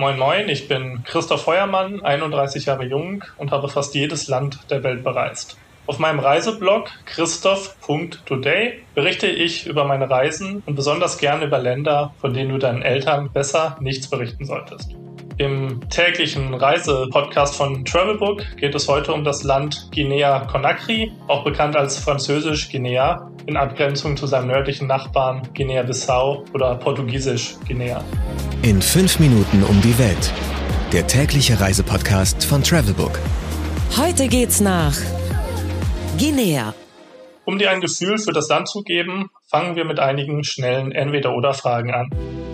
Moin Moin, ich bin Christoph Feuermann, 31 Jahre jung und habe fast jedes Land der Welt bereist. Auf meinem Reiseblog christoph.today berichte ich über meine Reisen und besonders gerne über Länder, von denen du deinen Eltern besser nichts berichten solltest. Im täglichen Reisepodcast von Travelbook geht es heute um das Land Guinea-Conakry, auch bekannt als Französisch Guinea, in Abgrenzung zu seinem nördlichen Nachbarn Guinea-Bissau oder Portugiesisch Guinea. In fünf Minuten um die Welt. Der tägliche Reisepodcast von Travelbook. Heute geht's nach Guinea. Um dir ein Gefühl für das Land zu geben, fangen wir mit einigen schnellen Entweder-Oder-Fragen an.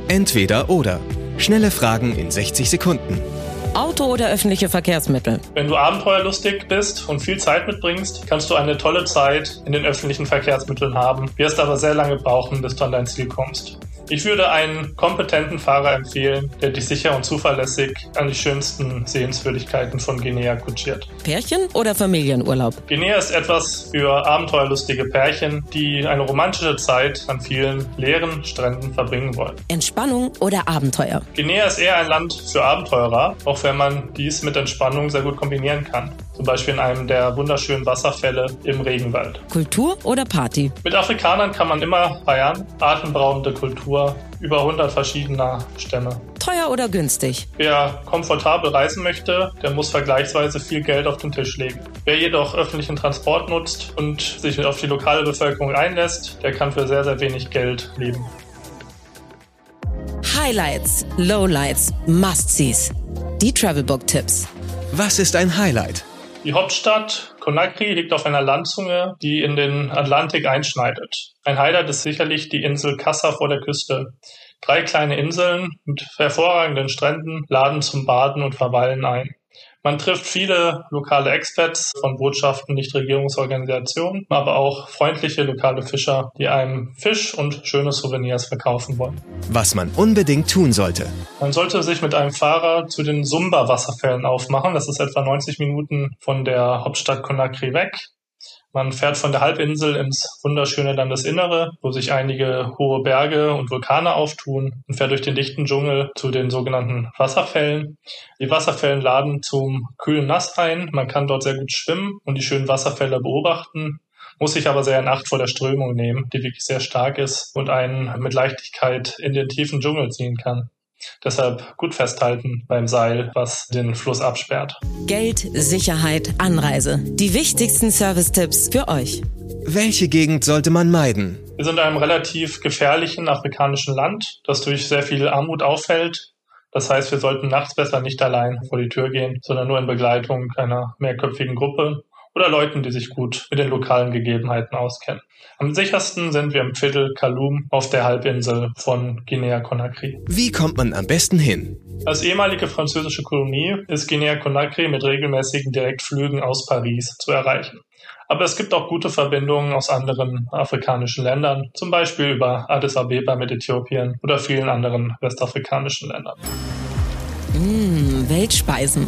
Entweder oder. Schnelle Fragen in 60 Sekunden. Auto oder öffentliche Verkehrsmittel? Wenn du abenteuerlustig bist und viel Zeit mitbringst, kannst du eine tolle Zeit in den öffentlichen Verkehrsmitteln haben, wirst aber sehr lange brauchen, bis du an dein Ziel kommst. Ich würde einen kompetenten Fahrer empfehlen, der dich sicher und zuverlässig an die schönsten Sehenswürdigkeiten von Guinea kutschiert. Pärchen oder Familienurlaub? Guinea ist etwas für abenteuerlustige Pärchen, die eine romantische Zeit an vielen leeren Stränden verbringen wollen. Entspannung oder Abenteuer? Guinea ist eher ein Land für Abenteurer, auch wenn man dies mit Entspannung sehr gut kombinieren kann. Zum Beispiel in einem der wunderschönen Wasserfälle im Regenwald. Kultur oder Party? Mit Afrikanern kann man immer feiern. Atemberaubende Kultur, über 100 verschiedener Stämme. Teuer oder günstig? Wer komfortabel reisen möchte, der muss vergleichsweise viel Geld auf den Tisch legen. Wer jedoch öffentlichen Transport nutzt und sich auf die lokale Bevölkerung einlässt, der kann für sehr, sehr wenig Geld leben. Highlights, Lowlights, Must-Sees. Die Travelbook-Tipps. Was ist ein Highlight? Die Hauptstadt Conakry liegt auf einer Landzunge, die in den Atlantik einschneidet. Ein Highlight ist sicherlich die Insel Kassa vor der Küste. Drei kleine Inseln mit hervorragenden Stränden laden zum Baden und Verweilen ein. Man trifft viele lokale Expats von Botschaften, Nichtregierungsorganisationen, aber auch freundliche lokale Fischer, die einem Fisch und schöne Souvenirs verkaufen wollen. Was man unbedingt tun sollte. Man sollte sich mit einem Fahrer zu den Sumba-Wasserfällen aufmachen. Das ist etwa 90 Minuten von der Hauptstadt Conakry weg. Man fährt von der Halbinsel ins wunderschöne Landesinnere, wo sich einige hohe Berge und Vulkane auftun und fährt durch den dichten Dschungel zu den sogenannten Wasserfällen. Die Wasserfällen laden zum kühlen Nass ein. Man kann dort sehr gut schwimmen und die schönen Wasserfälle beobachten muss sich aber sehr in Acht vor der Strömung nehmen, die wirklich sehr stark ist und einen mit Leichtigkeit in den tiefen Dschungel ziehen kann. Deshalb gut festhalten beim Seil, was den Fluss absperrt. Geld, Sicherheit, Anreise. Die wichtigsten Service-Tipps für euch. Welche Gegend sollte man meiden? Wir sind in einem relativ gefährlichen afrikanischen Land, das durch sehr viel Armut auffällt. Das heißt, wir sollten nachts besser nicht allein vor die Tür gehen, sondern nur in Begleitung einer mehrköpfigen Gruppe oder Leuten, die sich gut mit den lokalen Gegebenheiten auskennen. Am sichersten sind wir im Viertel Kaloum auf der Halbinsel von Guinea-Conakry. Wie kommt man am besten hin? Als ehemalige französische Kolonie ist Guinea-Conakry mit regelmäßigen Direktflügen aus Paris zu erreichen. Aber es gibt auch gute Verbindungen aus anderen afrikanischen Ländern, zum Beispiel über Addis Abeba mit Äthiopien oder vielen anderen westafrikanischen Ländern. Mmh, Weltspeisen.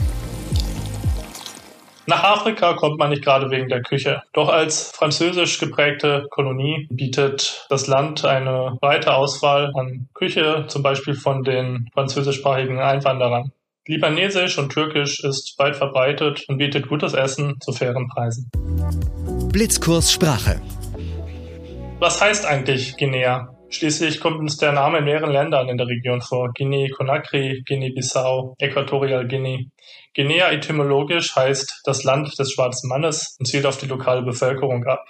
Nach Afrika kommt man nicht gerade wegen der Küche. Doch als französisch geprägte Kolonie bietet das Land eine breite Auswahl an Küche, zum Beispiel von den französischsprachigen Einwanderern. Libanesisch und Türkisch ist weit verbreitet und bietet gutes Essen zu fairen Preisen. Blitzkurs Sprache. Was heißt eigentlich Guinea? Schließlich kommt uns der Name in mehreren Ländern in der Region vor. Guinea, Conakry, Guinea-Bissau, Äquatorial Guinea. Guinea etymologisch heißt das Land des schwarzen Mannes und zielt auf die lokale Bevölkerung ab.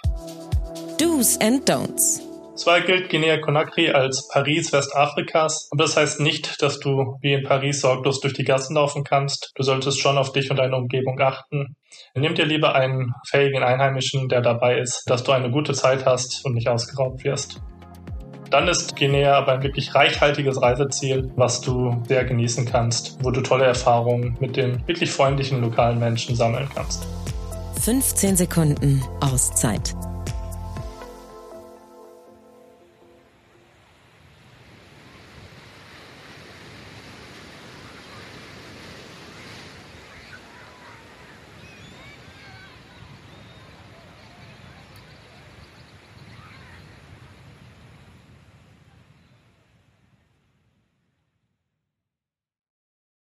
Do's and Don'ts. Zwar gilt Guinea-Conakry als Paris Westafrikas, aber das heißt nicht, dass du wie in Paris sorglos durch die Gassen laufen kannst. Du solltest schon auf dich und deine Umgebung achten. Nimm dir lieber einen fähigen Einheimischen, der dabei ist, dass du eine gute Zeit hast und nicht ausgeraubt wirst. Dann ist Guinea aber ein wirklich reichhaltiges Reiseziel, was du sehr genießen kannst, wo du tolle Erfahrungen mit den wirklich freundlichen lokalen Menschen sammeln kannst. 15 Sekunden Auszeit.